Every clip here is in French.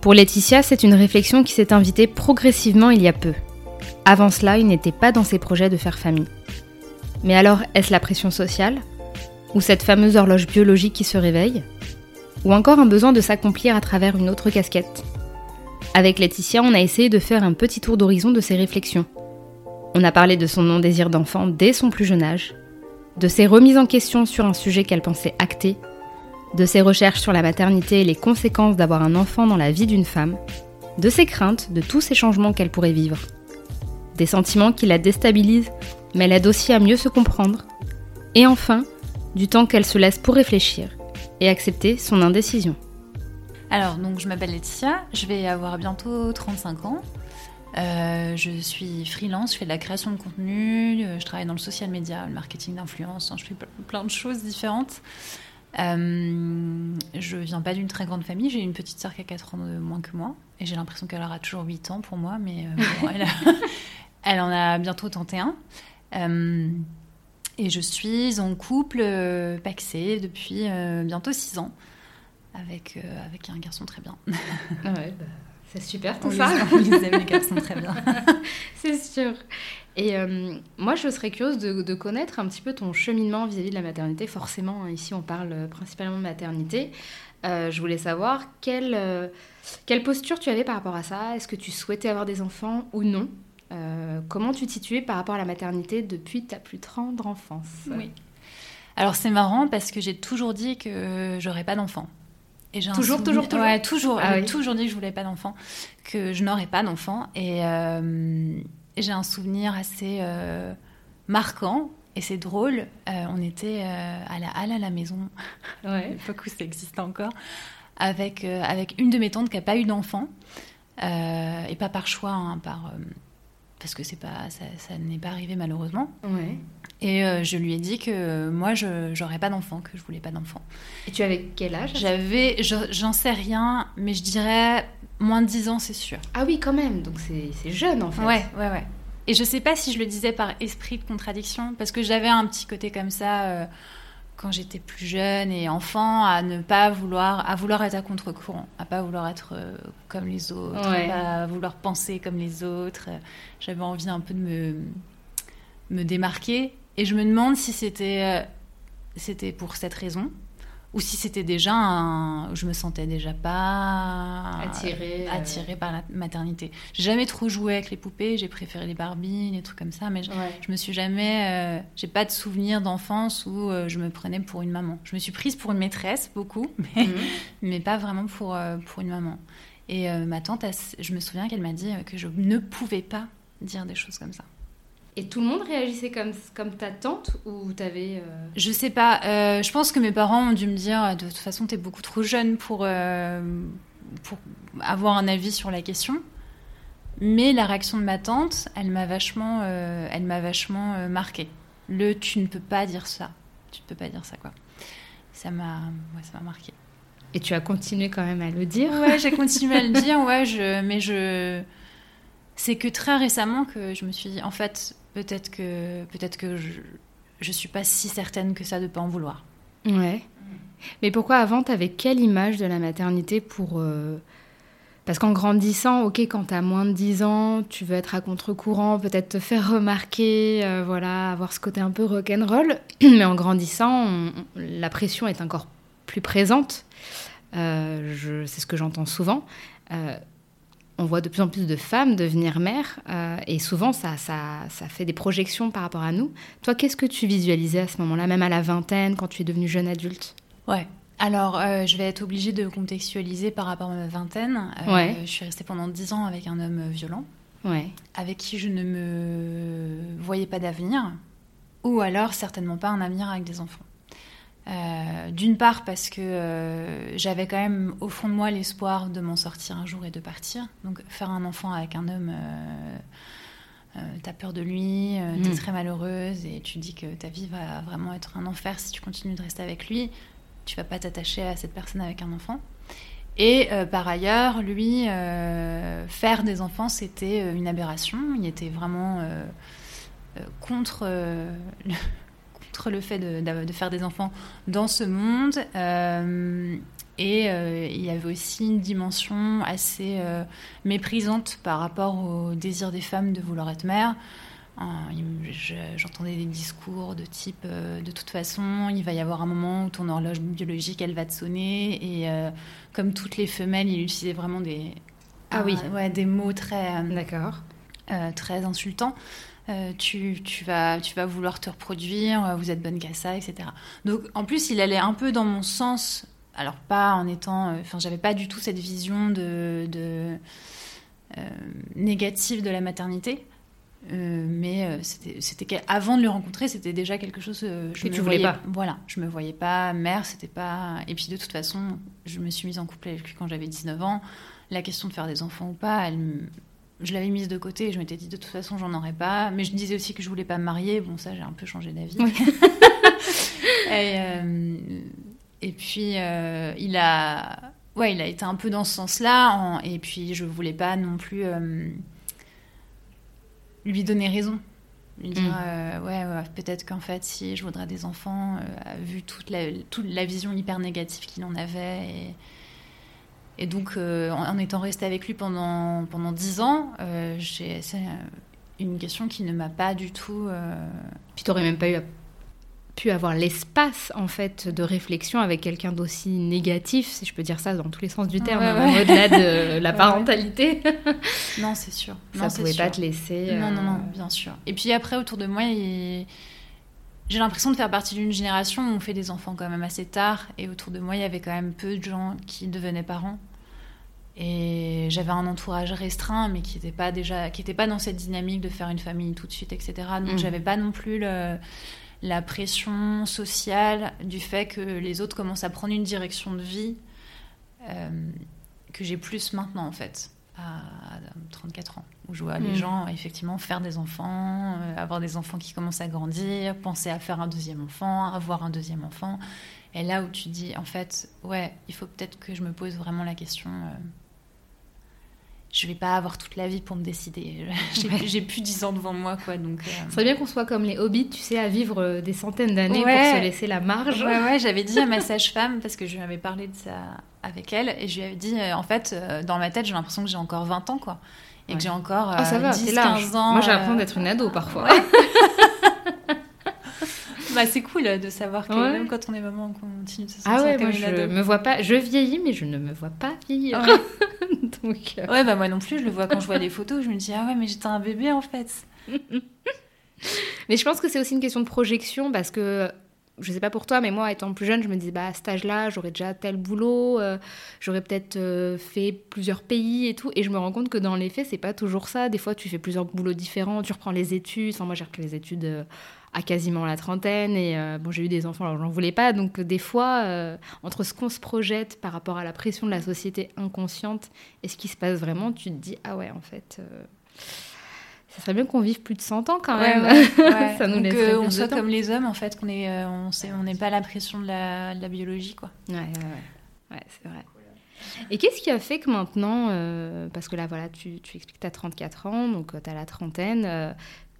pour Laetitia, c'est une réflexion qui s'est invitée progressivement il y a peu. Avant cela, il n'était pas dans ses projets de faire famille. Mais alors, est-ce la pression sociale Ou cette fameuse horloge biologique qui se réveille Ou encore un besoin de s'accomplir à travers une autre casquette? Avec Laetitia, on a essayé de faire un petit tour d'horizon de ses réflexions. On a parlé de son non-désir d'enfant dès son plus jeune âge, de ses remises en question sur un sujet qu'elle pensait acté de ses recherches sur la maternité et les conséquences d'avoir un enfant dans la vie d'une femme, de ses craintes, de tous ces changements qu'elle pourrait vivre, des sentiments qui la déstabilisent, mais l'aident aussi à mieux se comprendre, et enfin, du temps qu'elle se laisse pour réfléchir et accepter son indécision. Alors, donc je m'appelle Laetitia, je vais avoir bientôt 35 ans. Euh, je suis freelance, je fais de la création de contenu, euh, je travaille dans le social media, le marketing d'influence, je fais plein de choses différentes. Euh, je viens pas d'une très grande famille. J'ai une petite sœur qui a 4 ans de moins que moi. Et j'ai l'impression qu'elle aura toujours 8 ans pour moi. Mais euh, elle, en a bientôt 31. Euh, et je suis en couple paxé depuis bientôt 6 ans. Avec, avec un garçon très bien. Ah ouais, bah, c'est super tout ça. Les, on les aime, les garçons très bien. c'est sûr. Et euh, moi, je serais curieuse de, connaître un petit peu ton cheminement vis-à-vis de la maternité. Forcément, hein, ici, on parle euh, principalement de maternité. Euh, je voulais savoir quelle, quelle posture tu avais par rapport à ça. Est-ce que tu souhaitais avoir des enfants ou non? Comment tu te situais par rapport à la maternité depuis ta plus tendre enfance? Oui. Alors, c'est marrant parce que j'ai toujours dit que j'aurais pas d'enfants. Et toujours, toujours, toujours, ouais, toujours. Ah toujours dit que je voulais pas d'enfants, que je n'aurais pas d'enfants. Et, j'ai un souvenir assez euh, marquant et c'est drôle. Euh, on était euh, à la halle à la maison, ouais. à l'époque où ça existe encore, avec, avec une de mes tantes qui n'a pas eu d'enfant. et pas par choix, hein, par, parce que c'est pas, ça, ça n'est pas arrivé malheureusement. Ouais. Et je lui ai dit que moi, je n'aurais pas d'enfant, que je voulais pas d'enfant. Et tu avais quel âge J'avais, j'en sais rien, mais je dirais Moins de 10 ans, c'est sûr. Ah oui, quand même. Donc c'est jeune, en fait. Ouais, ouais, ouais. Et je sais pas si je le disais par esprit de contradiction, parce que j'avais un petit côté comme ça euh, quand j'étais plus jeune et enfant, à ne pas vouloir, à vouloir être à contre-courant, à pas vouloir être euh, comme les autres, à vouloir penser comme les autres. J'avais envie un peu de me, me démarquer. Et je me demande si c'était euh, c'était pour cette raison ou si c'était déjà un, je me sentais déjà pas attirée, euh, attirée par la maternité. J'ai jamais trop joué avec les poupées, j'ai préféré les Barbie, les trucs comme ça, mais je, me suis jamais, euh, j'ai pas de souvenir d'enfance où euh, je me prenais pour une maman. Je me suis prise pour une maîtresse beaucoup, mais, mhm. mais pas vraiment pour pour une maman. Et ma tante, je me souviens qu'elle m'a dit que je ne pouvais pas dire des choses comme ça. Et tout le monde réagissait comme, comme ta tante ou t'avais... Euh... Je sais pas. Euh, je pense que mes parents ont dû me dire de toute façon, t'es beaucoup trop jeune pour, euh, pour avoir un avis sur la question. Mais la réaction de ma tante, elle m'a vachement, euh, elle m'a vachement marqué. Le tu ne peux pas dire ça. Tu ne peux pas dire ça, quoi. Ça m'a ouais, ça m'a marqué. Et tu as continué quand même à le dire Ouais, j'ai continué à le dire, ouais, je, mais je. C'est que très récemment que je me suis dit, en fait, peut-être que, peut-être que je, je suis pas si certaine que ça de pas en vouloir. Ouais. Mais pourquoi avant, tu avais quelle image de la maternité pour. Euh, parce qu'en grandissant, ok, quand tu as moins de 10 ans, tu veux être à contre-courant, peut-être te faire remarquer, euh, voilà, avoir ce côté un peu rock'n'roll. Mais en grandissant, la pression est encore plus présente. Euh, c'est ce que j'entends souvent. On voit de plus en plus de femmes devenir mères et souvent ça, ça, ça, fait des projections par rapport à nous. Toi, qu'est-ce que tu visualisais à ce moment-là, même à la vingtaine, quand tu es devenue jeune adulte? Ouais, alors, euh, je vais être obligée de contextualiser par rapport à ma vingtaine. Euh, je suis restée pendant dix ans avec un homme violent, avec qui je ne me voyais pas d'avenir, ou alors certainement pas un avenir avec des enfants. Euh, d'une part parce que j'avais quand même au fond de moi l'espoir de m'en sortir un jour et de partir. Donc faire un enfant avec un homme, t'as peur de lui, t'es mm. très malheureuse et tu dis que ta vie va vraiment être un enfer si tu continues de rester avec lui tu vas pas t'attacher à cette personne avec un enfant. Et euh, par ailleurs, lui, euh, faire des enfants, c'était euh, une aberration. Il était vraiment contre, le, fait de, de, faire des enfants dans ce monde. et il y avait aussi une dimension assez méprisante par rapport au désir des femmes de vouloir être mère. J'entendais des discours de type euh, de toute façon, il va y avoir un moment où ton horloge biologique elle va te sonner et euh, comme toutes les femelles, il utilisait vraiment des ah oui ouais, des mots très euh, d'accord très insultants. Tu, tu, vas, tu vas vouloir te reproduire, vous êtes bonne qu'à ça, etc. Donc en plus, il allait un peu dans mon sens, alors pas en étant. Enfin, j'avais pas du tout cette vision de, de négative de la maternité. Euh, mais euh, c'était avant de le rencontrer, c'était déjà quelque chose euh, je que tu voulais pas. Voilà, je me voyais pas mère, c'était pas. Et puis de toute façon, je me suis mise en couple avec lui quand j'avais 19 ans. La question de faire des enfants ou pas, elle, je l'avais mise de côté. Je m'étais dit de toute façon, j'en aurais pas. Mais je disais aussi que je voulais pas me marier. Bon, ça, j'ai un peu changé d'avis. et, et, puis il a, ouais, il a été un peu dans ce sens-là. Et puis je voulais pas non plus lui donner raison. Lui dire, mm. euh, ouais, peut-être qu'en fait, si je voudrais des enfants, euh, vu toute la, toute la vision hyper négative qu'il en avait. Et, et donc, euh, en, étant resté avec lui pendant, pendant 10 ans, c'est une question qui ne m'a pas du tout. Puis tu n'aurais même pas eu pu avoir l'espace en fait de réflexion avec quelqu'un d'aussi négatif, si je peux dire ça dans tous les sens du terme, au-delà de la parentalité. non, c'est sûr. Ça pouvait pas te laisser. Non, non, non, bien sûr. Et puis après, autour de moi, j'ai l'impression de faire partie d'une génération où on fait des enfants quand même assez tard, et autour de moi, il y avait quand même peu de gens qui devenaient parents. Et j'avais un entourage restreint, mais qui n'était pas déjà, qui était pas dans cette dynamique de faire une famille tout de suite, etc. Donc mm. j'avais pas non plus le la pression sociale du fait que les autres commencent à prendre une direction de vie euh, que j'ai plus maintenant en fait à 34 ans où je vois les mm. gens effectivement faire des enfants euh, avoir des enfants qui commencent à grandir penser à faire un deuxième enfant avoir un deuxième enfant et là où tu dis en fait ouais il faut peut-être que je me pose vraiment la question euh, je vais pas avoir toute la vie pour me décider. J'ai plus 10 ans devant moi, quoi. Donc, euh... serait bien qu'on soit comme les hobbits, tu sais, à vivre euh, des centaines d'années pour se laisser la marge. Ouais, ouais, j'avais dit à ma sage-femme, parce que je lui avais parlé de ça avec elle, et je lui avais dit, euh, en fait, euh, dans ma tête, j'ai l'impression que j'ai encore 20 ans, quoi. Et que j'ai encore ah, ça va, 10, 15 ans. Moi, j'ai l'impression d'être une ado parfois. bah, c'est cool de savoir que même quand on est maman, on continue de se sentir ah ouais, moi, je me vois pas, je vieillis, mais je ne me vois pas vieillir. Donc, euh. Ouais, bah moi non plus, je le vois quand je vois les photos, je me dis ah ouais, mais j'étais un bébé en fait. mais je pense que c'est aussi une question de projection parce que je sais pas pour toi, mais moi, étant plus jeune, je me dis, bah, à cet âge-là, j'aurais déjà tel boulot, euh, j'aurais peut-être euh, fait plusieurs pays et tout. Et je me rends compte que dans les faits, c'est pas toujours ça. Des fois, tu fais plusieurs boulots différents, tu reprends les études. Enfin, moi, j'ai repris les études à quasiment la trentaine et euh, bon j'ai eu des enfants alors j'en voulais pas. Donc des fois euh, entre ce qu'on se projette par rapport à la pression de la société inconsciente et ce qui se passe vraiment tu te dis ah ouais en fait euh, ça serait bien qu'on vive plus de 100 ans quand même. ça nous laisse on soit comme les hommes en fait qu'on est on on n'est pas la pression de la, de la biologie quoi. Ouais ouais, c'est vrai. Et qu'est-ce qui a fait que maintenant, parce que là, voilà, tu, tu expliques que tu as 34 ans, donc tu as la trentaine,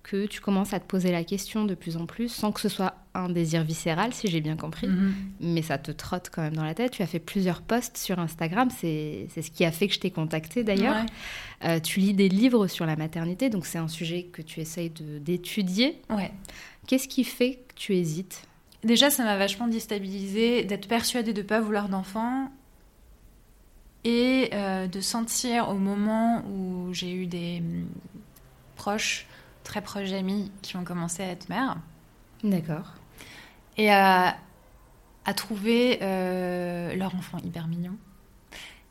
que tu commences à te poser la question de plus en plus, sans que ce soit un désir viscéral, si j'ai bien compris, mhm. mais ça te trotte quand même dans la tête. Tu as fait plusieurs posts sur Instagram, c'est ce qui a fait que je t'ai contacté d'ailleurs. Euh, tu lis des livres sur la maternité, donc c'est un sujet que tu essayes d'étudier. Ouais. Qu'est-ce qui fait que tu hésites? Déjà, ça m'a vachement déstabilisée d'être persuadée de ne pas vouloir d'enfant et de sentir au moment où j'ai eu des mm, proches, très proches amis, qui ont commencé à être mères. D'accord. Et à, à trouver leur enfant hyper mignon,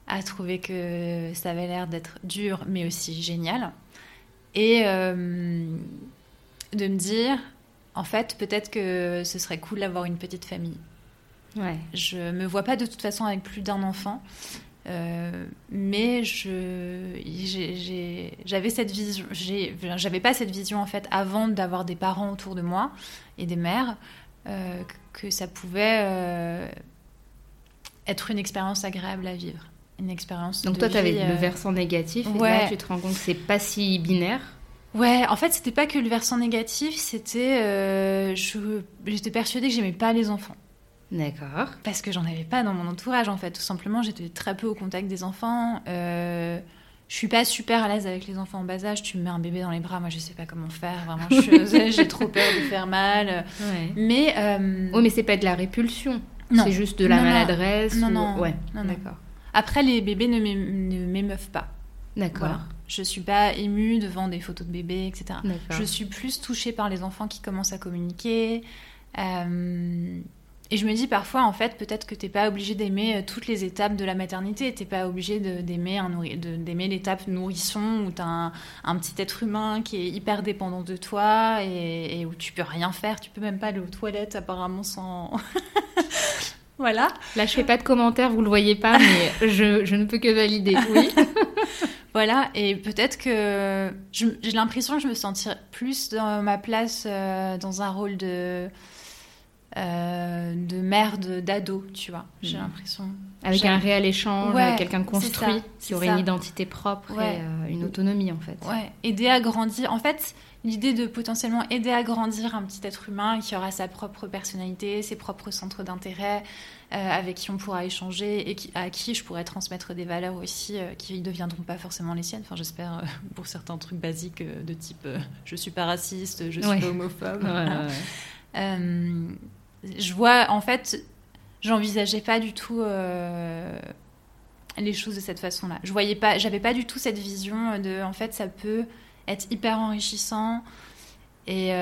à trouver que ça avait l'air d'être dur mais aussi génial. Et de me dire, en fait, peut-être que ce serait cool d'avoir une petite famille. Ouais. Je me vois pas de toute façon avec plus d'un enfant. Euh, mais je j'avais cette vision j'avais pas cette vision en fait avant d'avoir des parents autour de moi et des mères euh, que ça pouvait euh, être une expérience agréable à vivre une expérience donc toi tu avais le versant négatif et là tu te rends compte que c'est pas si binaire Ouais, en fait, c'était pas que le versant négatif, c'était. J'étais persuadée que j'aimais pas les enfants. D'accord. Parce que j'en avais pas dans mon entourage, en fait. Tout simplement, j'étais très peu au contact des enfants. Euh, je suis pas super à l'aise avec les enfants en bas âge. Tu me mets un bébé dans les bras, moi je sais pas comment faire. Vraiment, j'ai trop peur de faire mal. Ouais. Mais. Euh... Oh, mais c'est pas de la répulsion. C'est juste de la maladresse. Non, non. Ouais, non, d'accord. Après, les bébés ne m'émeuvent pas. D'accord. Je suis pas émue devant des photos de bébés, etc. Je suis plus touchée par les enfants qui commencent à communiquer. Euh, et je me dis parfois, en fait, peut-être que t'es pas obligé d'aimer euh, toutes les étapes de la maternité. T'es pas obligé d'aimer d'aimer l'étape nourrisson où t'as un, un petit être humain qui est hyper dépendant de toi et, et, où tu peux rien faire. Tu peux même pas aller aux toilettes apparemment sans. voilà. Là, je fais pas de commentaires, vous le voyez pas, mais je, je ne peux que valider. Oui. Voilà, et peut-être que j'ai l'impression que je me sentirais plus dans ma place euh, dans un rôle de, euh, de mère d'ado, tu vois. J'ai hmm. l'impression. Avec un réel échange, quelqu'un de construit, qui aurait une identité propre et euh, une autonomie en fait. Ouais, aider à grandir. En fait, l'idée de potentiellement aider à grandir un petit être humain qui aura sa propre personnalité, ses propres centres d'intérêt, euh, avec qui on pourra échanger et à qui je pourrais transmettre des valeurs aussi euh, qui ne deviendront pas forcément les siennes. Enfin, j'espère euh, pour certains trucs basiques de type je suis pas raciste, je suis pas homophobe. je vois, en fait, j'envisageais pas du tout les choses de cette façon-là. Je voyais pas, j'avais pas du tout cette vision de, en fait, ça peut être hyper enrichissant et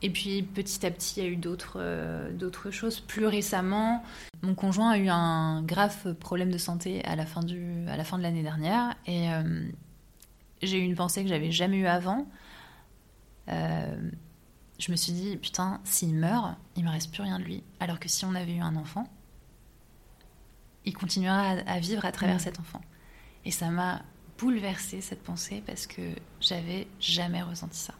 et puis petit à petit, il y a eu d'autres euh, d'autres choses. Plus récemment, mon conjoint a eu un grave problème de santé à la fin, du, à la fin de l'année dernière. Et euh, j'ai eu une pensée que j'avais jamais eue avant. Je me suis dit, putain, s'il meurt, il me reste plus rien de lui. Alors que si on avait eu un enfant, il continuera à, vivre à travers mmh. cet enfant. Et ça m'a bouleversée cette pensée parce que j'avais jamais ressenti ça.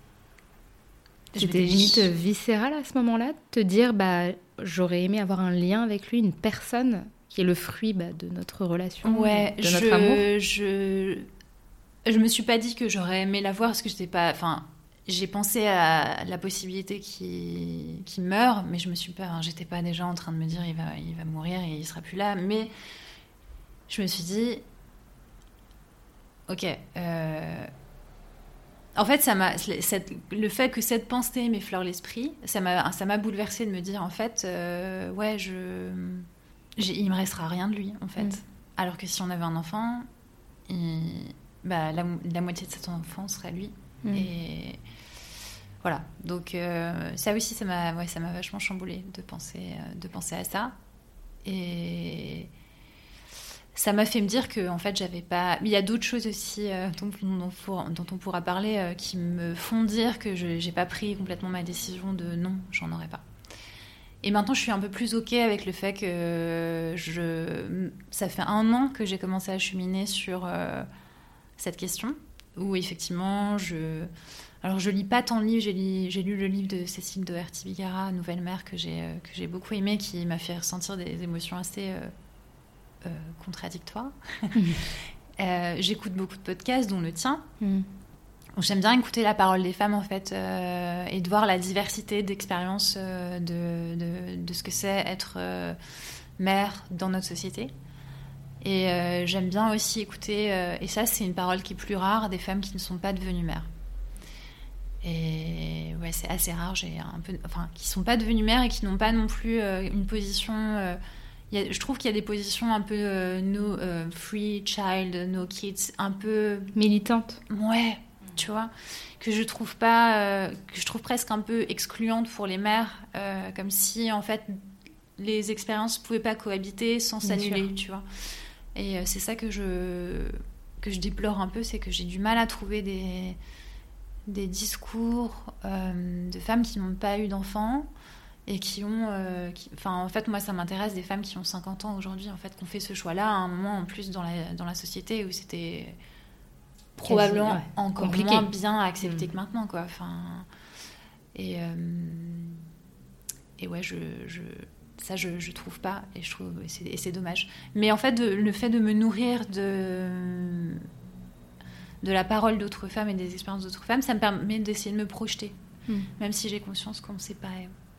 C'était limite viscéral à ce moment-là, te dire bah j'aurais aimé avoir un lien avec lui, une personne qui est le fruit bah, de notre relation, ouais, de notre amour. Je je me suis pas dit que j'aurais aimé la voir parce que j'étais pas, enfin j'ai pensé à la possibilité qu'il qui meure, mais je me suis pas, j'étais pas déjà en train de me dire il va il va mourir et il sera plus là, mais je me suis dit ok. Euh, en fait, ça m'a, le fait que cette pensée m'effleure l'esprit, ça m'a, ça m'a bouleversée de me dire, en fait, euh, ouais, je, il me restera rien de lui, en fait. Mm. Alors que si on avait un enfant, bah, la, moitié de cet enfant serait lui. Mm. Et voilà. Donc euh, ça aussi, ça m'a, ouais, ça m'a vachement chamboulé de penser, euh, de penser à ça. Et ça m'a fait me dire que en fait j'avais pas il y a d'autres choses aussi euh, dont, on pourra parler qui me font dire que je j'ai pas pris complètement ma décision de non j'en aurais pas et maintenant je suis un peu plus ok avec le fait que je ça fait un an que j'ai commencé à cheminer sur cette question où effectivement je alors je lis pas tant de livres j'ai lu, le livre de Cécile de Bigara Nouvelle mère que j'ai que j'ai beaucoup aimé qui m'a fait ressentir des émotions assez euh. Euh, j'écoute beaucoup de podcasts, dont le tien. Mm. J'aime bien écouter la parole des femmes, en fait, euh, et de voir la diversité d'expériences de, de, ce que c'est être mère dans notre société. Et j'aime bien aussi écouter, et ça c'est une parole qui est plus rare, des femmes qui ne sont pas devenues mères. Et ouais, c'est assez rare, j'ai un peu, enfin, qui sont pas devenues mères et qui n'ont pas non plus une position je trouve qu'il y a des positions un peu no free child, no kids, un peu militantes. Ouais, tu vois, que je trouve pas, que je trouve presque un peu excluantes pour les mères, comme si en fait les expériences pouvaient pas cohabiter sans s'annuler, tu vois. Et c'est ça que je que je déplore un peu, c'est que j'ai du mal à trouver des des discours euh, de femmes qui n'ont pas eu d'enfants et qui ont. Euh, enfin, en fait, moi, ça m'intéresse des femmes qui ont 50 ans aujourd'hui, en fait, qui ont fait ce choix-là à un moment en plus dans la, dans la société où c'était probablement encore moins bien accepté mm. que maintenant, quoi. Enfin, et, euh, et ouais, je, je ça, je, je trouve pas, et je trouve, et c'est dommage. Mais en fait, le fait de me nourrir de de la parole d'autres femmes et des expériences d'autres femmes, ça me permet d'essayer de me projeter. Hmm. Même si j'ai conscience qu'on ne sait pas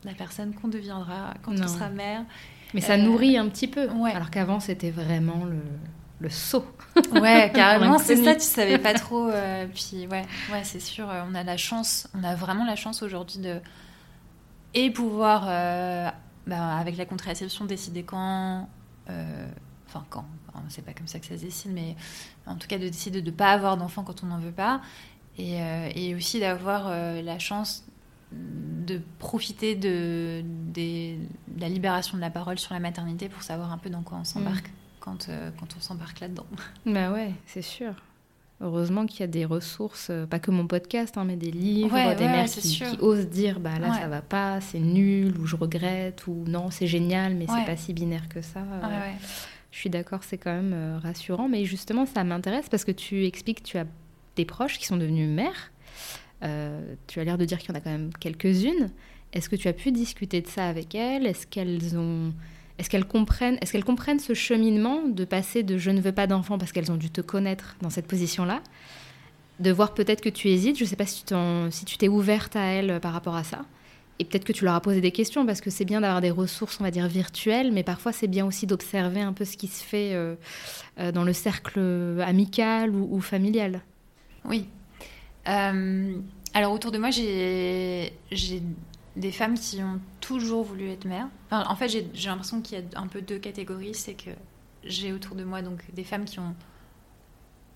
la personne qu'on deviendra quand on sera mère. Mais ça nourrit un petit peu. Alors qu'avant, c'était vraiment le, le saut. Ouais, carrément, c'est ça, tu savais pas trop. Euh, puis ouais, ouais c'est sûr, euh, on a la chance, on a vraiment la chance aujourd'hui de. Et pouvoir, euh, bah, avec la contraception, décider quand. Enfin, quand c'est pas comme ça que ça se décide, mais en tout cas de décider de ne pas avoir d'enfant quand on n'en veut pas, et, euh, aussi d'avoir euh, la chance de profiter de, la libération de la parole sur la maternité pour savoir un peu dans quoi on s'embarque mm. quand, euh, quand on s'embarque là-dedans. Bah ouais, c'est sûr. Heureusement qu'il y a des ressources, pas que mon podcast, hein, mais des livres, des mères qui, osent dire bah là ça va pas, c'est nul, ou je regrette, ou non c'est génial, mais c'est pas si binaire que ça. Je suis d'accord, c'est quand même euh, rassurant. Mais justement, ça m'intéresse parce que tu expliques que tu as des proches qui sont devenus mères. Euh, tu as l'air de dire qu'il y en a quand même quelques-unes. Est-ce que tu as pu discuter de ça avec elles? Est-ce qu'elles ont, est-ce qu'elles comprennent, est-ce qu'elles comprennent ce cheminement de passer de je ne veux pas d'enfant parce qu'elles ont dû te connaître dans cette position-là, de voir peut-être que tu hésites. Je ne sais pas si tu, si tu t'es ouverte à elles par rapport à ça. Et peut-être que tu leur as posé des questions parce que c'est bien d'avoir des ressources, on va dire, virtuelles, mais parfois c'est bien aussi d'observer un peu ce qui se fait euh, euh, dans le cercle amical ou, familial. Oui. Euh, alors autour de moi, j'ai des femmes qui ont toujours voulu être mères. en fait, j'ai l'impression qu'il y a un peu deux catégories. C'est que j'ai autour de moi donc des femmes qui ont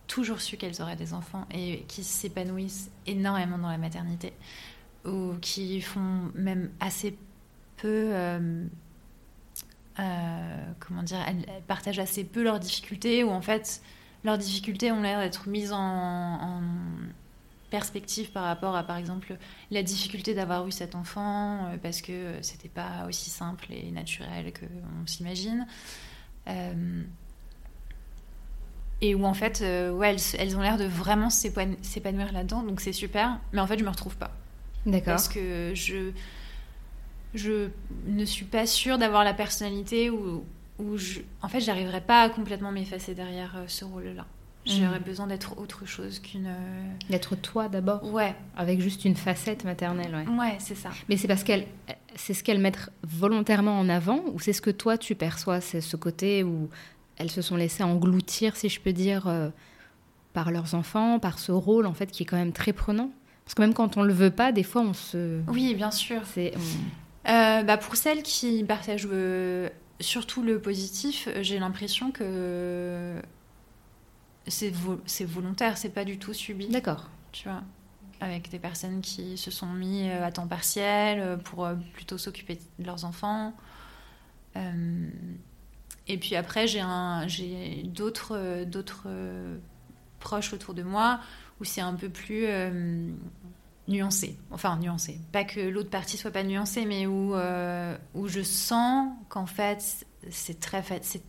toujours su qu'elles auraient des enfants et qui s'épanouissent énormément dans la maternité ou qui font même assez peu. Euh, euh, comment dire elles, partagent assez peu leurs difficultés, ou en fait, leurs difficultés ont l'air d'être mises en, perspective par rapport à, par exemple, la difficulté d'avoir eu cet enfant, euh, parce que c'était pas aussi simple et naturel qu'on s'imagine. et où en fait, ouais, elles, elles ont l'air de vraiment s'épanouir là-dedans, donc c'est super, mais en fait, je me retrouve pas. D'accord. Parce que je, je ne suis pas sûre d'avoir la personnalité où, où je, en fait, j'arriverai pas à complètement m'effacer derrière euh, ce rôle-là. J'aurais mm. besoin d'être autre chose qu'une. Euh, d'être toi d'abord. Ouais. Avec juste une facette maternelle, ouais. Ouais, c'est ça. Mais c'est parce qu'elle, c'est ce qu'elles mettent volontairement en avant, ou c'est ce que toi tu perçois, c'est ce côté où elles se sont laissées engloutir, si je peux dire, euh, par leurs enfants, par ce rôle en fait qui est quand même très prenant? Parce que même quand on le veut pas, des fois on se. Oui, bien sûr. C'est. Euh, bah pour celles qui partagent euh, surtout le positif, j'ai l'impression que c'est volontaire, c'est pas du tout subi. D'accord. Tu vois, avec des personnes qui se sont mis euh, à temps partiel pour plutôt s'occuper de leurs enfants. et puis après, j'ai d'autres d'autres proches autour de moi où c'est un peu plus euh, nuancé. Enfin, nuancé. Pas que l'autre partie soit pas nuancée, mais où, euh, où je sens qu'en fait, c'est très, c'est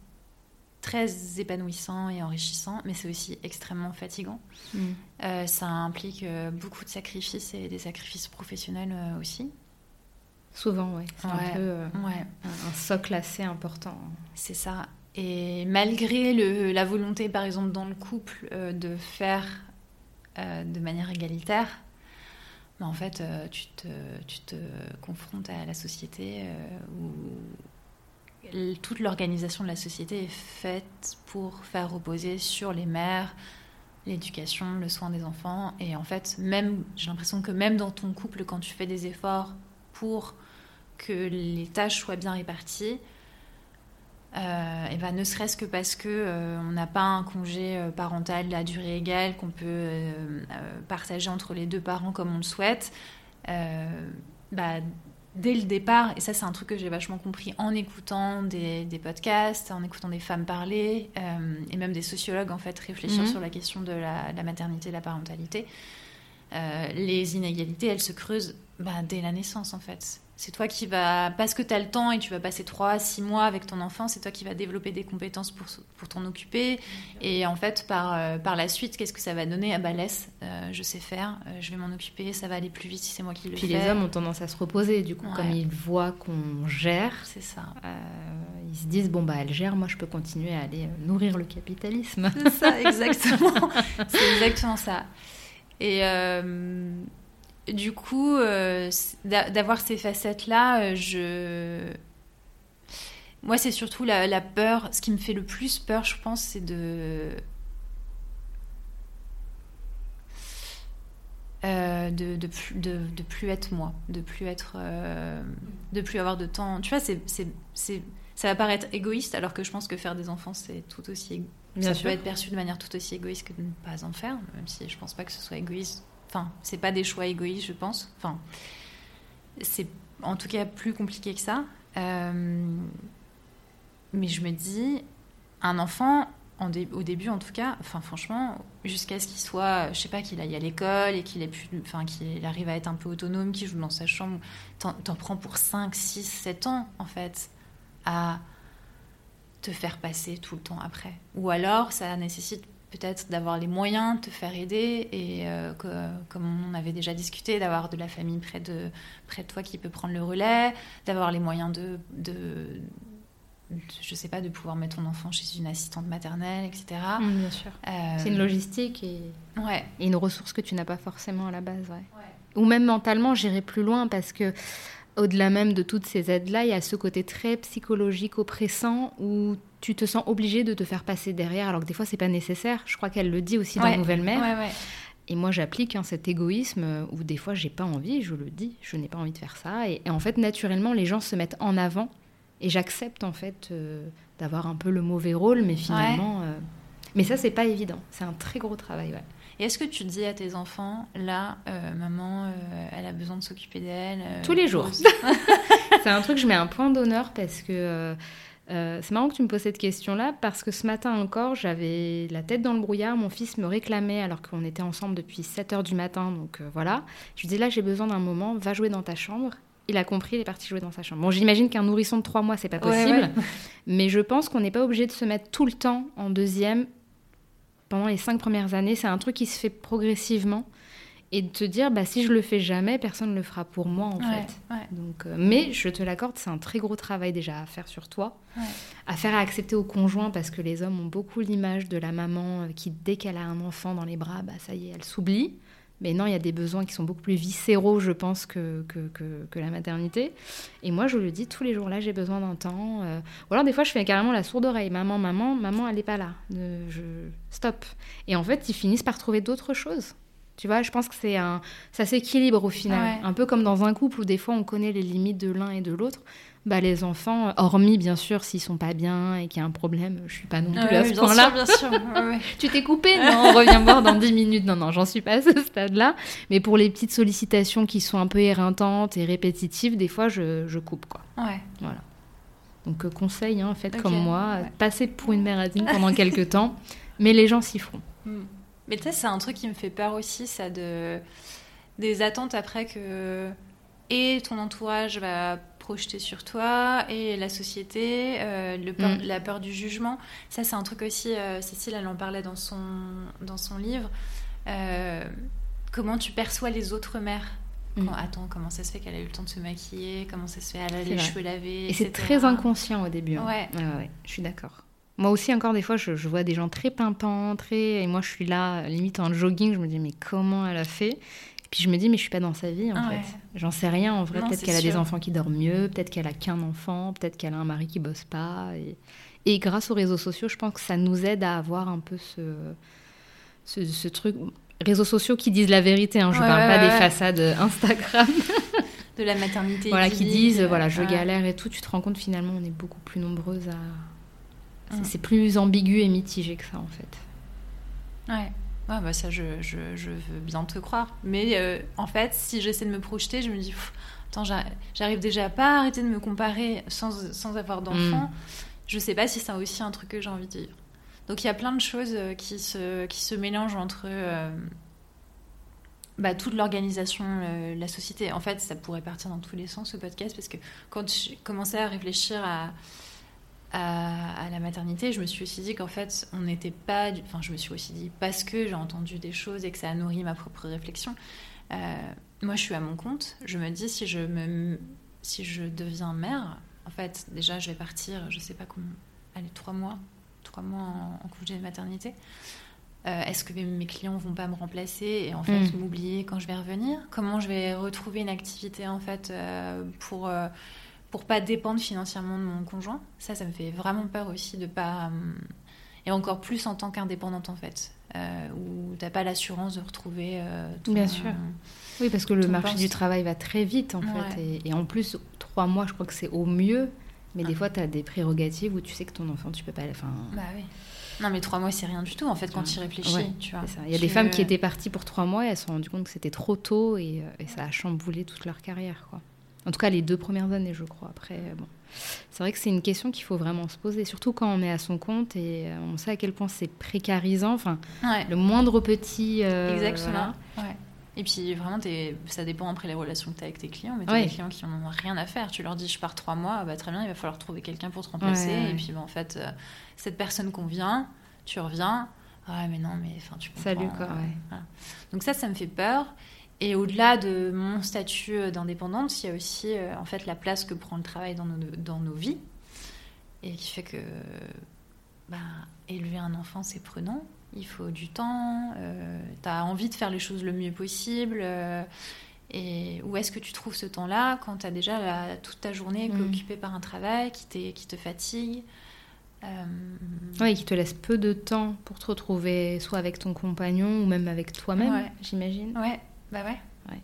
très épanouissant et enrichissant, mais c'est aussi extrêmement fatigant. Mm. Euh, ça implique beaucoup de sacrifices et des sacrifices professionnels aussi. Souvent, oui. C'est un peu ouais. un, socle assez important. C'est ça. Et malgré le, la volonté, par exemple, dans le couple, de faire euh, de manière égalitaire, mais en fait, euh, tu, te, tu, te, confrontes à la société euh, où toute l'organisation de la société est faite pour faire reposer sur les mères l'éducation, le soin des enfants. Et en fait, même, j'ai l'impression que même dans ton couple, quand tu fais des efforts pour que les tâches soient bien réparties, et ben, ne serait-ce que parce que on n'a pas un congé parental à durée égale qu'on peut partager entre les deux parents comme on le souhaite, bah, dès le départ, et ça c'est un truc que j'ai vachement compris en écoutant des, podcasts, en écoutant des femmes parler, euh, et même des sociologues en fait réfléchir mhm. sur la question de la, de la maternité et de la parentalité, euh, les inégalités, elles se creusent bah, dès la naissance en fait. C'est toi qui vas, parce que tu as le temps et tu vas passer 3 6 mois avec ton enfant, c'est toi qui vas développer des compétences pour, pour t'en occuper. Et en fait, par, euh, par la suite, qu'est-ce que ça va donner? Ah bah laisse, euh, je sais faire, je vais m'en occuper, ça va aller plus vite si c'est moi qui le fais. Puis les hommes ont tendance à se reposer, du coup, comme ils voient qu'on gère. C'est ça. ils se disent, bon bah elle gère, moi je peux continuer à aller nourrir le capitalisme. C'est ça, exactement. c'est exactement ça. Et du coup, euh, d'avoir ces facettes-là, euh, je... Moi, c'est surtout la, peur. Ce qui me fait le plus peur, je pense, c'est de... Euh, de, de, plus, de, plus être moi, de plus être, de plus avoir de temps. Tu vois, c'est, ça va paraître égoïste, alors que je pense que faire des enfants, c'est tout aussi, ça peut être perçu de manière tout aussi égoïste que de ne pas en faire, même si je pense pas que ce soit égoïste Enfin, c'est pas des choix égoïstes, je pense. Enfin, c'est en tout cas plus compliqué que ça. Euh, mais je me dis, un enfant, au début en tout cas, enfin franchement, jusqu'à ce qu'il soit, je sais pas, qu'il aille à l'école et qu'il pu, enfin qu'il arrive à être un peu autonome, qu'il joue dans sa chambre, t'en prends pour 5, 6, 7 ans en fait à te faire passer tout le temps après. Ou alors ça nécessite peut-être d'avoir les moyens de te faire aider et euh, comme on avait déjà discuté, d'avoir de la famille près de, près de toi qui peut prendre le relais, d'avoir les moyens de, de, je sais pas, de pouvoir mettre ton enfant chez une assistante maternelle, etc. Mmh, bien sûr. Euh, C'est une logistique et, ouais. et, une ressource que tu n'as pas forcément à la base. Ouais. Ou même mentalement, j'irai plus loin parce que au-delà même de toutes ces aides-là, il y a ce côté très psychologique oppressant où tu te sens obligé de te faire passer derrière, alors que des fois, c'est pas nécessaire. Je crois qu'elle le dit aussi dans Nouvelle Mère. Et moi, j'applique hein, cet égoïsme euh, où des fois, j'ai pas envie, je le dis, je n'ai pas envie de faire ça. Et, en fait, naturellement, les gens se mettent en avant. Et j'accepte, en fait, euh, d'avoir un peu le mauvais rôle, mais finalement. Euh, mais ça, c'est pas évident. C'est un très gros travail, ouais. Et est-ce que tu dis à tes enfants, là, maman, elle a besoin de s'occuper d'elle Tous les jours. c'est un truc, je mets un point d'honneur parce que euh, c'est marrant que tu me poses cette question-là parce que ce matin encore, j'avais la tête dans le brouillard. Mon fils me réclamait alors qu'on était ensemble depuis 7 heures du matin. Donc euh, voilà. Je lui dis là, j'ai besoin d'un moment, va jouer dans ta chambre. Il a compris, il est parti jouer dans sa chambre. Bon, j'imagine qu'un nourrisson de 3 mois, c'est pas possible. Mais je pense qu'on n'est pas obligé de se mettre tout le temps en deuxième pendant les 5 premières années. C'est un truc qui se fait progressivement. Et de te dire bah si je le fais jamais personne ne le fera pour moi en fait. donc euh, mais je te l'accorde c'est un très gros travail déjà à faire sur toi. À faire à accepter au conjoint parce que les hommes ont beaucoup l'image de la maman euh, qui dès qu'elle a un enfant dans les bras bah ça y est elle s'oublie mais non, il y a des besoins qui sont beaucoup plus viscéraux, je pense, que, que, que, la maternité. Et moi, je le dis tous les jours, là, j'ai besoin d'un temps. Euh. Ou alors, des fois, je fais carrément la sourde oreille. Maman, maman, maman, elle n'est pas là. je... Stop. Et en fait, ils finissent par trouver d'autres choses. Tu vois, je pense que c'est un, ça s'équilibre au final. Un peu comme dans un couple où des fois on connaît les limites de l'un et de l'autre. Bah, les enfants, hormis bien sûr s'ils sont pas bien et qu'il y a un problème, je suis pas non plus à ce point-là. Bien sûr, tu t'es coupé Non, on revient voir dans 10 minutes. Non, non, j'en suis pas à ce stade-là. Mais pour les petites sollicitations qui sont un peu éreintantes et répétitives, des fois je, je coupe quoi. Ouais. Voilà. Donc euh, conseil, hein, faites comme moi, passez pour une mère digne pendant quelques temps, mais les gens s'y feront. Hmm. Mais tu sais, c'est un truc qui me fait peur aussi, ça, de... des attentes après que. Et ton entourage va projeter sur toi, et la société, euh, le mm. la peur du jugement. Ça, c'est un truc aussi, euh, Cécile, elle en parlait dans son, dans son livre. Euh, comment tu perçois les autres mères mm. Attends, comment ça se fait qu'elle a eu le temps de se maquiller Comment ça se fait qu'elle a les cheveux lavés Et c'est très inconscient au début. Hein. Ouais. ouais, ouais, je suis d'accord. Moi aussi, encore des fois, je, vois des gens très pimpants, très... et moi je suis là, limite en jogging, je me dis, mais comment elle a fait? Et Puis je me dis, mais je suis pas dans sa vie en ah fait. J'en sais rien en vrai. Peut-être qu'elle a des enfants qui dorment mieux, peut-être qu'elle a qu'un enfant, peut-être qu'elle a un mari qui bosse pas. Et... et, grâce aux réseaux sociaux, je pense que ça nous aide à avoir un peu ce, ce, truc. Réseaux sociaux qui disent la vérité, hein. je ne parle pas des façades Instagram. de la maternité. Voilà, qui disent, voilà, je galère et tout. Tu te rends compte finalement, on est beaucoup plus nombreuses à C'est- C'est plus ambigu et mitigé que ça, en fait. Ouais. Ouais, bah ça, je, je, je veux bien te croire. Mais euh, en fait, si j'essaie de me projeter, je me dis, Pff, attends, j'ar- j'arrive déjà pas à arrêter de me comparer sans, sans avoir d'enfant. Mm. Je sais pas si c'est aussi un truc que j'ai envie de vivre. Donc il y a plein de choses euh, qui se, qui se mélangent entre euh, bah, toute l'organisation, euh, la société. En fait, ça pourrait partir dans tous les sens, ce podcast, parce que quand j'ai commencé à réfléchir à, à, à la maternité, je me suis aussi dit qu'en fait, on n'était pas... du- Enfin, je me suis aussi dit, parce que j'ai entendu des choses et que ça a nourri ma propre réflexion, euh, moi, je suis à mon compte. Je me dis, si je, me, si je deviens mère, en fait, déjà, je vais partir, je sais pas comment... Allez, trois mois, trois mois en, en congé de maternité. Euh, Est-ce que mes- clients vont pas me remplacer et en fait Mm. m'oublier quand je vais revenir? Comment je vais retrouver une activité en fait euh, pour pour pas dépendre financièrement de mon conjoint Ça, ça me fait vraiment peur aussi de pas hum, et encore plus en tant qu'indépendante en fait, euh, où t'as pas l'assurance de retrouver. euh, ton- Bien sûr. Oui, parce que le marché du travail va très vite, en Ouais. fait. Et, et en plus, trois mois, je crois que c'est au mieux. Mais des fois, tu as des prérogatives où tu sais que ton enfant, tu peux pas... Enfin, Bah oui. Non mais trois mois c'est rien du tout en fait quand tu y réfléchis, Ouais, tu vois. ça. Il y a Tu- des femmes qui étaient parties pour trois mois et elles se sont rendues compte que c'était trop tôt et, euh, et ça a chamboulé toute leur carrière. Quoi. En tout cas, les deux premières années, je crois. Après, euh, bon. C'est vrai que c'est une question qu'il faut vraiment se poser, surtout quand on est à son compte et euh, on sait à quel point c'est précarisant. Enfin, Ouais. le moindre petit. euh, Exactement. voilà. Ouais. Et puis vraiment, ça dépend après les relations que tu as avec tes clients, mais tu Ouais. des clients qui n'ont rien à faire. Tu leur dis je pars trois mois, bah, très bien, il va falloir trouver quelqu'un pour te remplacer. Et puis bah, en fait, euh, cette personne convient, tu reviens. Ouais, mais non, mais enfin, tu comprends. Salut, quoi, euh, voilà. Donc ça, ça me fait peur. Et au-delà de mon statut euh, d'indépendante, il y a aussi euh, en fait la place que prend le travail dans nos, dans nos vies et qui fait que bah, élever un enfant, c'est prenant. Il faut du temps. tu as envie de faire les choses le mieux possible. euh, et où est-ce que tu trouves ce temps-là quand tu as déjà la- toute ta journée Mm. occupée par un travail qui, qui te fatigue Euh, Oui, qui te laisse peu de temps pour te retrouver soit avec ton compagnon ou même avec toi-même, Ouais. j'imagine. Ouais, bah ouais. Ouais.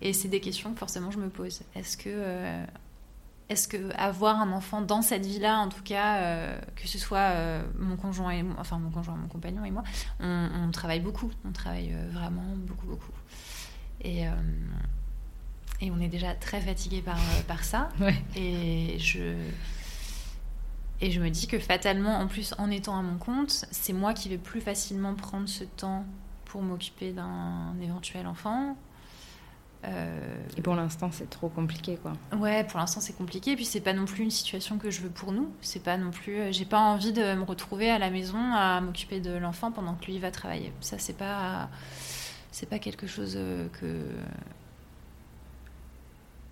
Et c'est des questions que forcément je me pose. Est-ce que, euh, est-ce que avoir un enfant dans cette vie-là, en tout cas, euh, que ce soit euh, mon conjoint et moi, enfin mon conjoint, mon compagnon et moi, on, on travaille beaucoup. On travaille vraiment beaucoup, beaucoup. Et, et on est déjà très fatigué par, par ça. Ouais. Et je, et je me dis que fatalement, en plus, en étant à mon compte, c'est moi qui vais plus facilement prendre ce temps pour m'occuper d'un éventuel enfant. Euh, Et pour l'instant, c'est trop compliqué, quoi. ouais, pour l'instant c'est compliqué. Et puis c'est pas non plus une situation que je veux pour nous. C'est pas non plus. euh, J'ai pas envie de me retrouver à la maison à m'occuper de l'enfant pendant que lui va travailler. Ça c'est pas. C'est pas quelque chose euh, que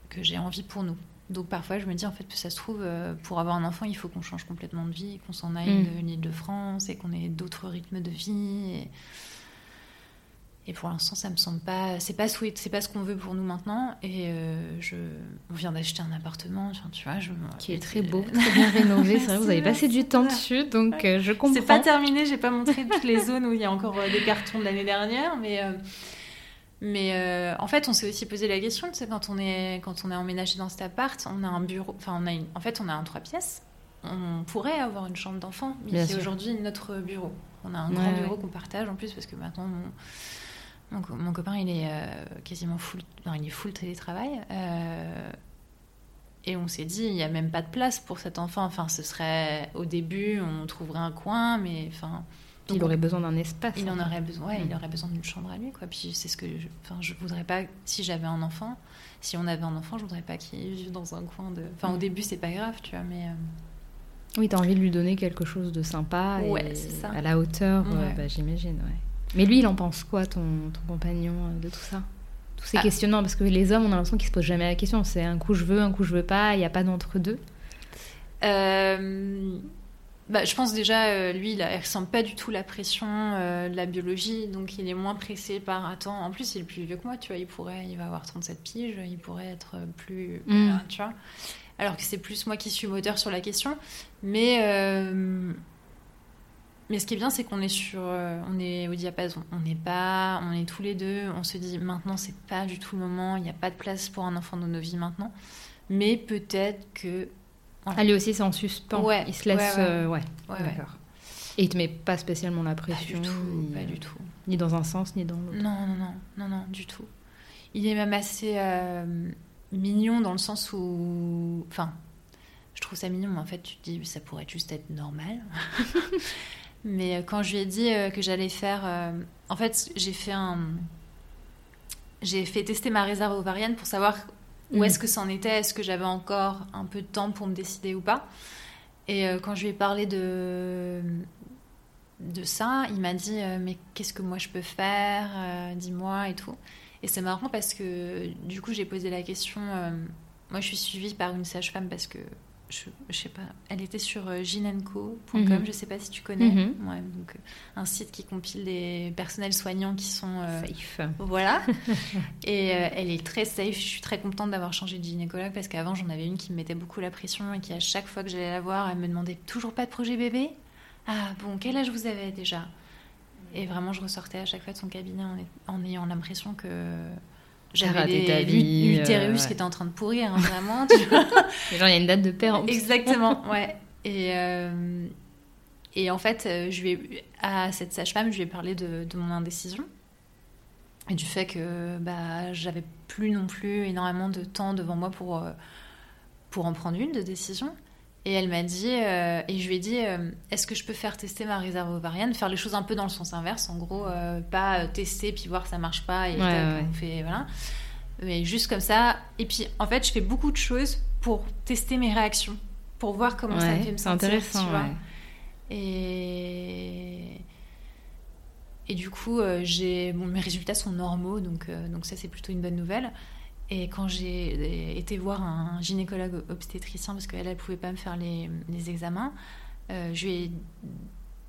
que j'ai envie pour nous. Donc parfois je me dis en fait que ça se trouve pour avoir un enfant il faut qu'on change complètement de vie, qu'on s'en aille Mm. de l'île de France et qu'on ait d'autres rythmes de vie. Et, et pour l'instant ça me semble pas, c'est pas souhait, c'est pas ce qu'on veut pour nous maintenant. Et euh, je, on vient d'acheter un appartement, tu vois, je, Qui est très beau, très bien rénové. C'est vrai, vous avez passé du temps dessus, donc euh, je comprends. c'est pas terminé, j'ai pas montré toutes les zones où il y a encore euh, des cartons de l'année dernière, mais euh, mais euh, en fait, on s'est aussi posé la question, tu sais, quand on est quand on est emménagé dans cet appart, on a un bureau, enfin on a une, en fait on a un trois pièces. On pourrait avoir une chambre d'enfant, mais c'est aujourd'hui notre bureau. On a un Ouais, grand ouais. bureau qu'on partage en plus parce que maintenant mon, co- mon copain il est euh, quasiment full, non, il est full télétravail. euh, et on s'est dit, il n'y a même pas de place pour cet enfant. Enfin, ce serait au début, on trouverait un coin, mais enfin. Il aurait besoin d'un espace. Il en aurait besoin, ouais, il aurait besoin d'une chambre à lui, quoi. Puis c'est ce que, je, enfin, je voudrais pas. Si j'avais un enfant, si on avait un enfant, je voudrais pas qu'il vive dans un coin de. Enfin, au Mm. début, c'est pas grave, tu vois, mais. euh, Oui, t'as envie de lui donner quelque chose de sympa Ouais, et à la hauteur, Ouais. bah, j'imagine. Ouais. Mais lui, il en pense quoi, ton, ton compagnon, euh, de tout ça? Tous ces Ah. questionnements, parce que les hommes, on a l'impression qu'ils se posent jamais la question. C'est un coup je veux, un coup je veux pas, il n'y a pas d'entre-deux. Euh, bah, je pense déjà, euh, lui, il, a- il ressent pas du tout la pression euh, de la biologie, donc il est moins pressé par attends. En plus, il est plus vieux que moi, tu vois. Il pourrait, il va avoir 37 piges, il pourrait être plus, Mm. tu vois. Alors que c'est plus moi qui suis moteur sur la question, mais euh, mais ce qui est bien, c'est qu'on est sur, euh, on est au diapason. On n'est pas, on est tous les deux. On se dit maintenant, c'est pas du tout le moment. Il n'y a pas de place pour un enfant dans nos vies maintenant. Mais peut-être que Ah, lui aussi, c'est en suspens. Ouais, Il se laisse. ouais, ouais. euh, ouais. Ouais. D'accord. Et il te met pas spécialement la Pas pression. du tout, ni, pas euh, du tout. Ni dans un sens, ni dans l'autre. Non, non, non, non, non, du tout. Il est même assez euh, mignon dans le sens où. Enfin, je trouve ça mignon, mais en fait, tu te dis, ça pourrait juste être normal. mais euh, quand je lui ai dit euh, que j'allais faire. euh, En fait, j'ai fait un. J'ai fait tester ma réserve ovarienne pour savoir où est-ce que ça en était, est-ce que j'avais encore un peu de temps pour me décider ou pas. Et quand je lui ai parlé de, de ça, il m'a dit Mais qu'est-ce que moi je peux faire Dis-moi et tout. Et c'est marrant parce que du coup, j'ai posé la question. moi, je suis suivie par une sage-femme parce que je, je sais pas, elle était sur euh, ginenco.com, Mhm. je sais pas si tu connais. Mhm. Ouais, donc, euh, un site qui compile des personnels soignants qui sont. euh, Safe. voilà. et euh, elle est très safe. Je suis très contente d'avoir changé de gynécologue parce qu'avant, j'en avais une qui me mettait beaucoup la pression et qui, à chaque fois que j'allais la voir, elle me demandait toujours pas de projet bébé. Ah bon, quel âge vous avez déjà? Et vraiment, je ressortais à chaque fois de son cabinet en, en ayant l'impression que j'avais l'utérus euh, ouais. qui était en train de pourrir, hein, vraiment. tu vois. Et genre, il y a une date de père en plus. Exactement, ouais. Et, euh, et en fait, euh, je lui ai- à cette sage-femme, je lui ai parlé de, de mon indécision et du fait que bah, j'avais plus non plus énormément de temps devant moi pour, pour en prendre une de décision. Et elle m'a dit, euh, et je lui ai dit, euh, est-ce que je peux faire tester ma réserve ovarienne, faire les choses un peu dans le sens inverse, en gros, euh, pas tester puis voir ça marche pas et Ouais, tac, ouais. on fait voilà, mais juste comme ça. Et puis en fait, je fais beaucoup de choses pour tester mes réactions, pour voir comment ça me fait me c'est sentir, intéressant. tu vois. Et et du coup, j'ai bon, mes résultats sont normaux, donc donc ça c'est plutôt une bonne nouvelle. Et quand j'ai été voir un gynécologue obstétricien, parce qu'elle, elle pouvait pas me faire les, les examens, euh, je lui ai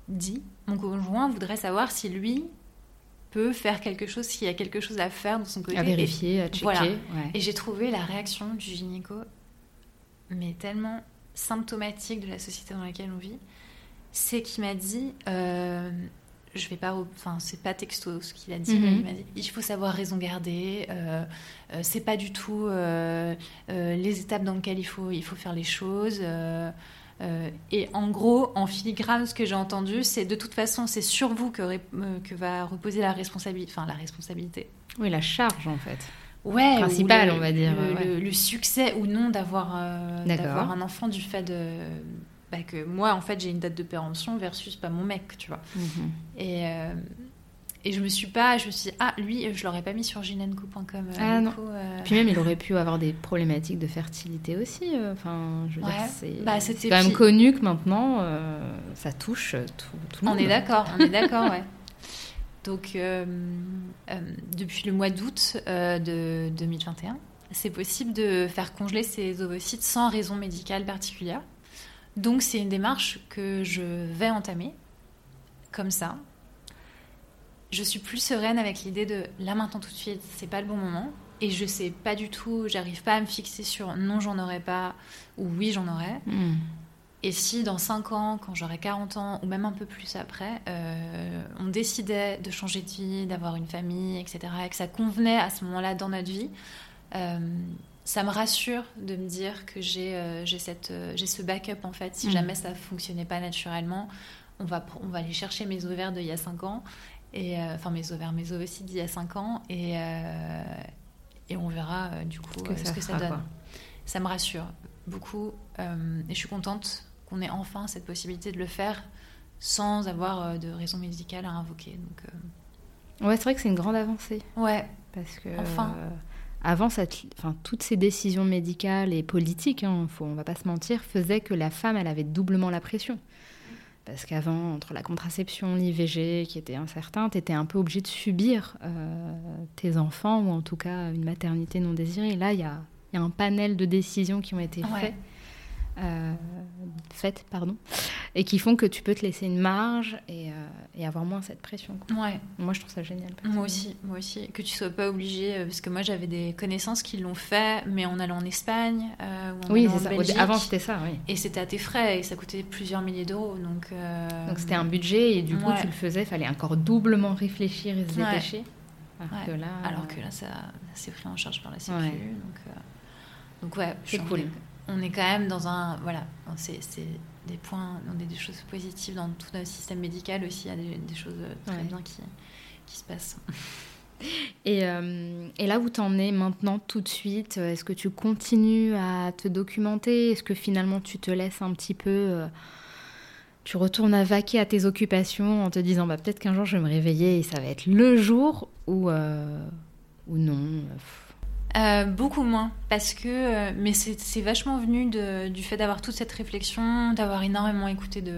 dit, mon conjoint voudrait savoir si lui peut faire quelque chose, s'il y a quelque chose à faire de son côté. À Et- vérifier, à checker. voilà. ouais. et j'ai trouvé la réaction du gynéco, mais tellement symptomatique de la société dans laquelle on vit. C'est qu'il m'a dit, euh, je vais pas, enfin c'est pas texto ce qu'il a dit, Mhm. il m'a dit, il faut savoir raison garder. euh, euh, c'est pas du tout euh, euh, les étapes dans lesquelles il faut, il faut faire les choses. euh, et en gros, en filigrane, ce que j'ai entendu, c'est de toute façon, c'est sur vous que, va reposer la responsabilité, enfin la responsabilité. Oui, la charge en fait. Ouais, Principal, ou le- on va dire, Le, ouais. le- le succès ou non d'avoir un enfant du fait de bah, que moi, en fait, j'ai une date de péremption versus pas mon mec, tu vois. Mhm. Et, euh, et je me suis pas, je me suis dit, ah, lui, je l'aurais pas mis sur ginenco.com. euh, Ah, du non. coup, euh, Puis même, il aurait pu avoir des problématiques de fertilité aussi. Enfin, je veux dire, Ouais. c'est Bah, c'est quand même puis- connu que maintenant, euh, ça touche tout, tout le On monde. est d'accord, on est d'accord, ouais. Donc, euh, depuis le mois d'août de 2021, c'est possible de faire congeler ces ovocytes sans raison médicale particulière. Donc, c'est une démarche que je vais entamer, comme ça. Je suis plus sereine avec l'idée de là maintenant tout de suite, c'est pas le bon moment. Et je sais pas du tout, j'arrive pas à me fixer sur non, j'en aurai pas ou oui, j'en aurai. Mhm. Et si dans 5 ans, quand j'aurai 40 ans, ou même un peu plus après, euh, on décidait de changer de vie, d'avoir une famille, etc., et que ça convenait à ce moment-là dans notre vie, euh, ça me rassure de me dire que j'ai euh, j'ai euh, ce backup en fait. Si Mhm. jamais ça fonctionnait pas naturellement, on va, on va aller chercher mes ovaires d'il y a 5 ans, et, euh, enfin mes ovaires, mes ovocytes d'il y a 5 ans, et, euh, et on verra du coup que ce que ça donne. quoi. Ça me rassure beaucoup et je suis contente qu'on ait enfin cette possibilité de le faire sans avoir de raison médicale à invoquer. Donc, Ouais, c'est vrai que c'est une grande avancée. ouais, Parce que Enfin. Avant, enfin, toutes ces décisions médicales et politiques, hein, faut, on va pas se mentir, faisaient que la femme, elle avait doublement la pression. Parce qu'avant, entre la contraception, l'IVG qui était incertain, tu étais un peu obligé de subir euh, tes enfants ou en tout cas une maternité non désirée. Là, il y a, il y a un panel de décisions qui ont été Ouais. faites, euh, faites pardon, et qui font que tu peux te laisser une marge et, euh, et avoir moins cette pression. quoi. ouais, Moi, je trouve ça génial. moi aussi, moi aussi. Que tu sois pas obligé, euh, parce que moi j'avais des connaissances qui l'ont fait, mais en allant en Espagne euh, ou en Oui, allant c'est en ça. Belgique. Avant, c'était ça, oui. Et c'était à tes frais et ça coûtait plusieurs milliers d'euros. Donc, Donc c'était un budget et du coup Ouais. tu le faisais, il fallait encore doublement réfléchir et se Ouais. dépêcher. Alors Ouais. que là, Alors que là, ça, c'est pris en charge par la Sécu. Ouais. Donc, donc ouais, C'est cool. On est quand même dans un. Voilà, c'est des points, on a des choses positives dans tout notre système médical aussi. Il y a des, choses très bien qui, qui se passent. Et, euh, et, là où tu en es maintenant tout de suite, est-ce que tu continues à te documenter? Est-ce que finalement tu te laisses un petit peu... Euh, tu retournes à vaquer à tes occupations en te disant bah, peut-être qu'un jour je vais me réveiller et ça va être le jour ou, euh, ou non euh, beaucoup moins, parce que euh, mais c'est vachement venu du fait d'avoir toute cette réflexion, d'avoir énormément écouté de,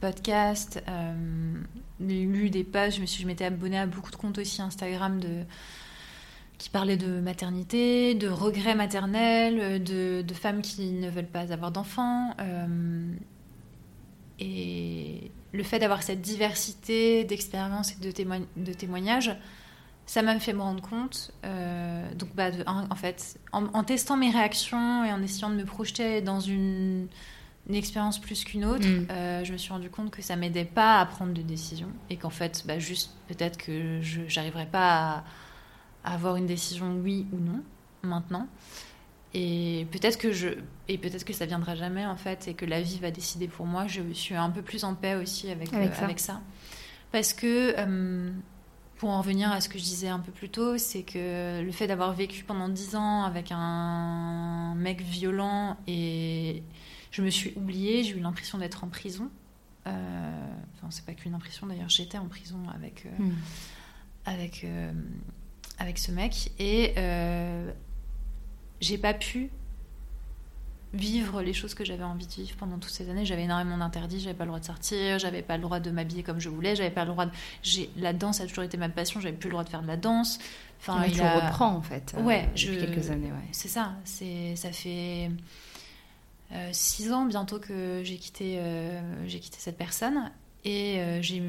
podcasts, euh, lu des pages. Je me suis, je m'étais abonnée à beaucoup de comptes aussi Instagram de qui parlaient de maternité, de regrets maternels, de, femmes qui ne veulent pas avoir d'enfants. et le fait d'avoir cette diversité d'expériences et de, de témoignages ça m'a fait me rendre compte, euh, donc bah, en, fait, en, testant mes réactions et en essayant de me projeter dans une, expérience plus qu'une autre, mm. euh, je me suis rendu compte que ça m'aidait pas à prendre de décision et qu'en fait, bah, juste peut-être que je n'arriverais pas à, avoir une décision oui ou non maintenant. Et peut-être que je et peut-être que ça viendra jamais en fait et que la vie va décider pour moi. Je suis un peu plus en paix aussi avec avec, euh, ça. avec ça. parce que pour en revenir à ce que je disais un peu plus tôt, c'est que le fait d'avoir vécu pendant dix ans avec un mec violent et je me suis oubliée, j'ai eu l'impression d'être en prison. Euh, enfin, c'est pas qu'une impression d'ailleurs, j'étais en prison avec, euh, hmm. avec, euh, avec ce mec et j'ai pas pu vivre les choses que j'avais envie de vivre pendant toutes ces années. J'avais énormément d'interdits, j'avais pas le droit de sortir, j'avais pas le droit de m'habiller comme je voulais, j'avais pas le droit de... J'ai... La danse a toujours été ma passion, j'avais plus le droit de faire de la danse. Enfin, il tu a... reprends en fait. Euh, ouais, depuis quelques années, ouais. C'est ça, c'est... ça fait euh, six ans bientôt que j'ai quitté, euh, j'ai quitté cette personne et j'ai...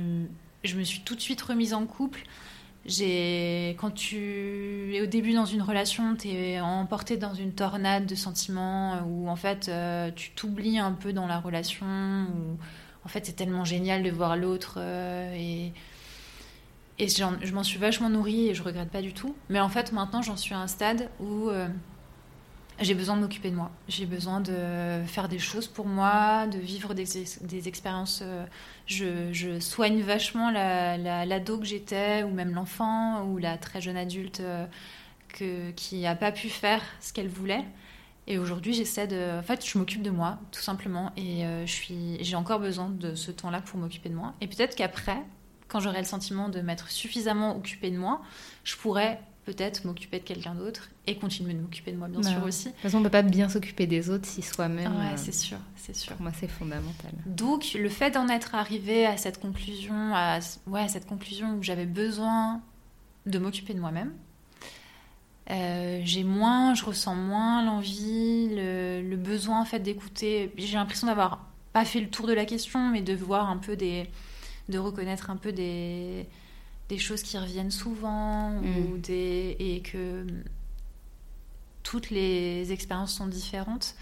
je me suis tout de suite remise en couple quand tu es au début dans une relation, tu es emporté dans une tornade de sentiments euh, où en fait euh, tu t'oublies un peu dans la relation où en fait c'est tellement génial de voir l'autre euh, et et je m'en suis vachement nourrie et je regrette pas du tout. Mais en fait maintenant j'en suis à un stade où j'ai besoin de m'occuper de moi. J'ai besoin de faire des choses pour moi, de vivre des, expériences. Euh, je, soigne vachement l'ado la, que j'étais, ou même l'enfant, ou la très jeune adulte euh, qui n'a pas pu faire ce qu'elle voulait. Et aujourd'hui, j'essaie de. En fait, je m'occupe de moi, tout simplement. Et euh, j'ai encore besoin de ce temps-là pour m'occuper de moi. Et peut-être qu'après, quand j'aurai le sentiment de m'être suffisamment occupée de moi, je pourrais peut-être m'occuper de quelqu'un d'autre et continuer de m'occuper de moi, bien bah sûr, aussi. De toute façon, on ne peut pas bien s'occuper des autres si soi-même. Ouais, euh, c'est sûr, c'est sûr. Pour moi, c'est fondamental. Donc, le fait d'en être arrivé à cette conclusion, à, ouais, cette conclusion où j'avais besoin de m'occuper de moi-même, euh, j'ai moins, je ressens moins l'envie, le, le, besoin en fait d'écouter. J'ai l'impression d'avoir pas fait le tour de la question, mais de voir un peu des, de reconnaître un peu des des choses qui reviennent souvent ou mm. des, et que toutes les expériences sont différentes.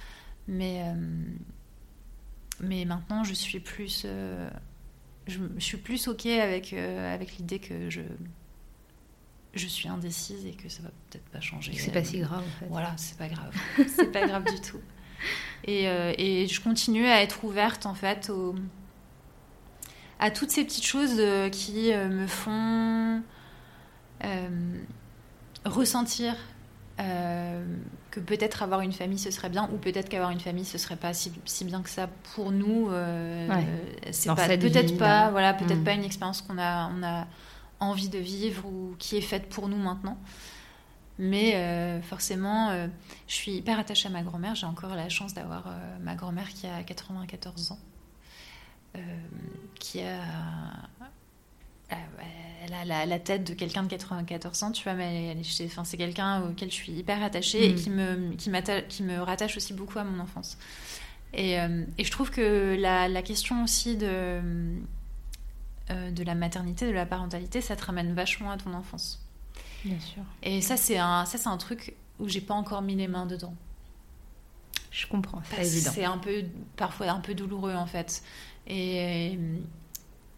Mais, euh, mais maintenant, je suis plus, euh, je, suis plus OK avec, euh, avec l'idée que je, je suis indécise et que ça va peut-être pas changer. C'est pas si grave en fait. Voilà, c'est pas grave. c'est pas grave du tout. Et, et, je continue à être ouverte en fait aux à toutes ces petites choses euh, qui euh, me font euh, ressentir que peut-être avoir une famille ce serait bien ou peut-être qu'avoir une famille ce serait pas si, bien que ça pour nous c'est peut-être pas voilà peut-être mm. pas une expérience qu'on a on a envie de vivre ou qui est faite pour nous maintenant. Mais forcément je suis hyper attachée à ma grand-mère. J'ai encore la chance d'avoir ma grand-mère qui a 94 ans qui a euh, elle a la, tête de quelqu'un de 94 ans, tu vois, mais enfin, c'est quelqu'un auquel je suis hyper attachée et mm. qui me, qui, qui me rattache aussi beaucoup à mon enfance. Et, euh, et je trouve que la, la question aussi de, de la maternité, de la parentalité, ça te ramène vachement à ton enfance. Bien sûr. Et ça, c'est un, ça, c'est un truc où j'ai pas encore mis les mains dedans. Je comprends, c'est évident. C'est un peu, parfois un peu douloureux en fait. Et,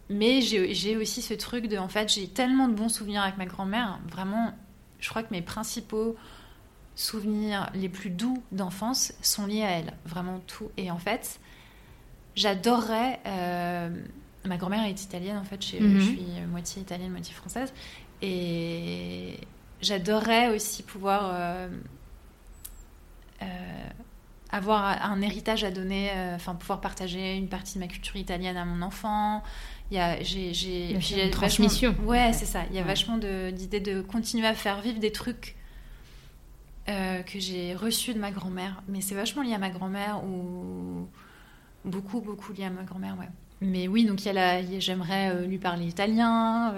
mais j'ai aussi ce truc de, en fait, j'ai tellement de bons souvenirs avec ma grand-mère. Vraiment, je crois que mes principaux souvenirs les plus doux d'enfance sont liés à elle, vraiment tout. Et en fait, j'adorerais. euh, ma grand-mère est italienne, en fait, je, Mhm. je suis moitié italienne, moitié française. Et j'adorerais aussi pouvoir euh, euh, avoir un héritage à donner, euh, enfin pouvoir partager une partie de ma culture italienne à mon enfant. Il y a, j'ai, j'ai, a une vachement- transmission. Ouais, c'est ça. Il y a Ouais. vachement de, d'idées de continuer à faire vivre des trucs euh, que j'ai reçus de ma grand-mère. Mais c'est vachement lié à ma grand-mère ou beaucoup, beaucoup lié à ma grand-mère, ouais. Mais oui, donc il y a la- j'aimerais euh, lui parler italien.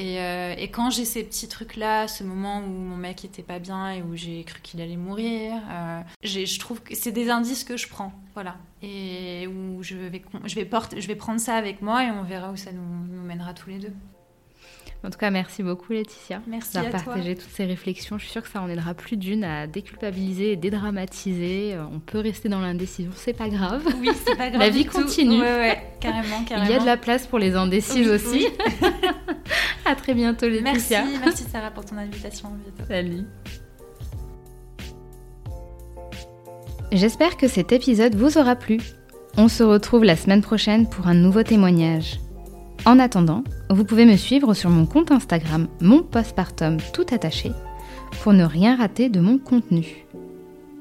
Euh, et, euh, et quand j'ai ces petits trucs-là, ce moment où mon mec était pas bien et où j'ai cru qu'il allait mourir, euh, je trouve que c'est des indices que je prends, voilà. Et où je vais, je vais, porter, je vais prendre ça avec moi et on verra où ça nous, nous mènera tous les deux. En tout cas, merci beaucoup Laetitia Merci d'avoir partagé toutes ces réflexions. Je suis sûre que ça en aidera plus d'une à déculpabiliser et dédramatiser. Euh, On peut rester dans l'indécision, c'est pas grave. Oui, c'est pas grave. La vie du tout. continue. Ouais, ouais, carrément, carrément. Il y a de la place pour les indécises Oui, aussi. oui. à très bientôt Merci, Laetitia. merci Sarah pour ton invitation. À bientôt. Salut. J'espère que cet épisode vous aura plu. On se retrouve la semaine prochaine pour un nouveau témoignage. En attendant, vous pouvez me suivre sur mon compte Instagram, mon postpartum tout attaché, pour ne rien rater de mon contenu.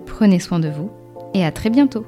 Prenez soin de vous et à très bientôt.